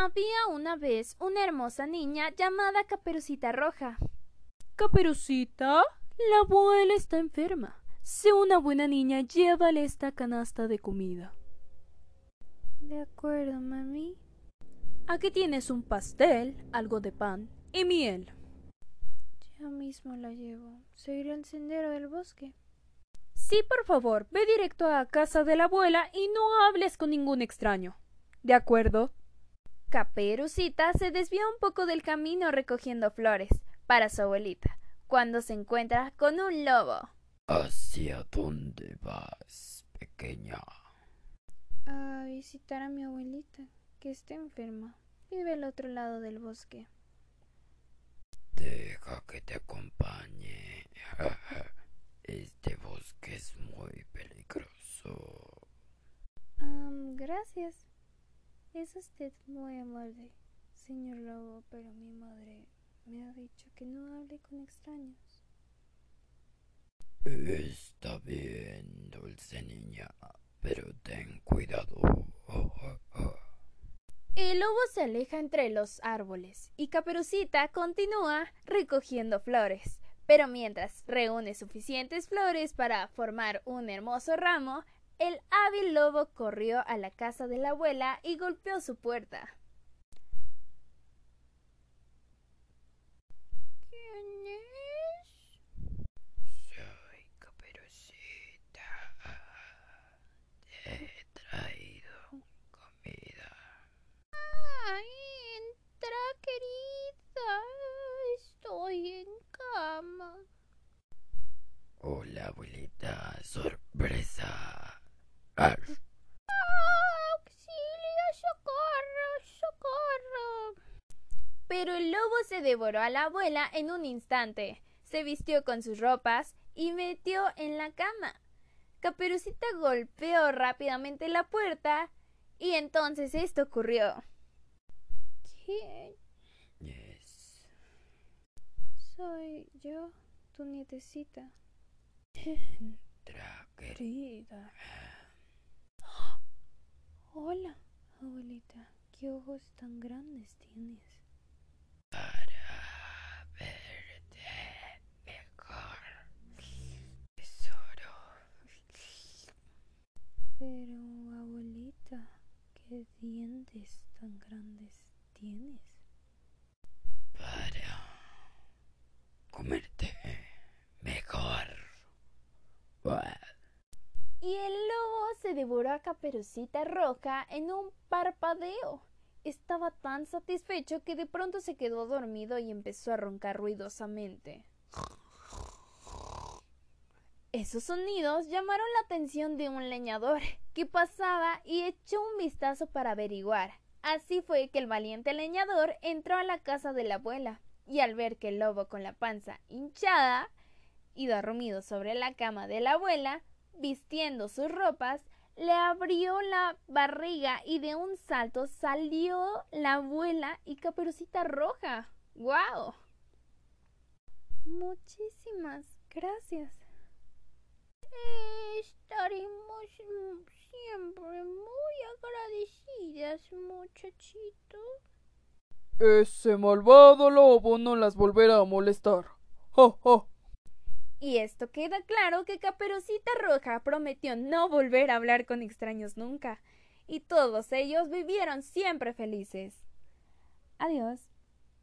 Había una vez una hermosa niña llamada Caperucita Roja. Caperucita, la abuela está enferma. Sé una buena niña, llévale esta canasta de comida. De acuerdo, mami. Aquí tienes un pastel, algo de pan y miel. Ya mismo la llevo. Seguiré el sendero del bosque. Sí, por favor, ve directo a casa de la abuela y no hables con ningún extraño. ¿De acuerdo? Caperucita se desvió un poco del camino recogiendo flores para su abuelita, cuando se encuentra con un lobo. ¿Hacia dónde vas, pequeña? A visitar a mi abuelita, que está enferma. Vive al otro lado del bosque. Deja que te acompañe. Este bosque es muy peligroso. gracias. Es usted muy amable, señor Lobo, pero mi madre me ha dicho que no hable con extraños. Está bien, dulce niña, pero ten cuidado. El lobo se aleja entre los árboles y Caperucita continúa recogiendo flores. Pero mientras reúne suficientes flores para formar un hermoso ramo, el hábil lobo corrió a la casa de la abuela y golpeó su puerta. ¿Quién es? Soy Caperucita. Te he traído comida. ¡Ay, entra, querida! Estoy en cama. Hola, abuelita. Sorpresa. Pero el lobo se devoró a la abuela en un instante. Se vistió con sus ropas y metió en la cama. Caperucita golpeó rápidamente la puerta y entonces esto ocurrió. ¿Quién? Yes. Soy yo, tu nietecita. Entra, Querida. Hola, abuelita. ¿Qué ojos tan grandes tienes? Para verte mejor. Tesoro. Pero, abuelita, ¿qué dientes tan grandes tienes? Para comerte mejor. Y el lobo se devoró a Caperucita Roja en un parpadeo. Estaba tan satisfecho que de pronto se quedó dormido y empezó a roncar ruidosamente. Esos sonidos llamaron la atención de un leñador que pasaba y echó un vistazo para averiguar. Así fue que el valiente leñador entró a la casa de la abuela y al ver que el lobo con la panza hinchada y dormido sobre la cama de la abuela, vistiendo sus ropas, le abrió la barriga y de un salto salió la abuela y Caperucita Roja. ¡Guau! Muchísimas gracias. Estaremos siempre muy agradecidas, muchachito. Ese malvado lobo no las volverá a molestar. ¡Jo, jo! Y esto queda claro que Caperucita Roja prometió no volver a hablar con extraños nunca, y todos ellos vivieron siempre felices. Adiós.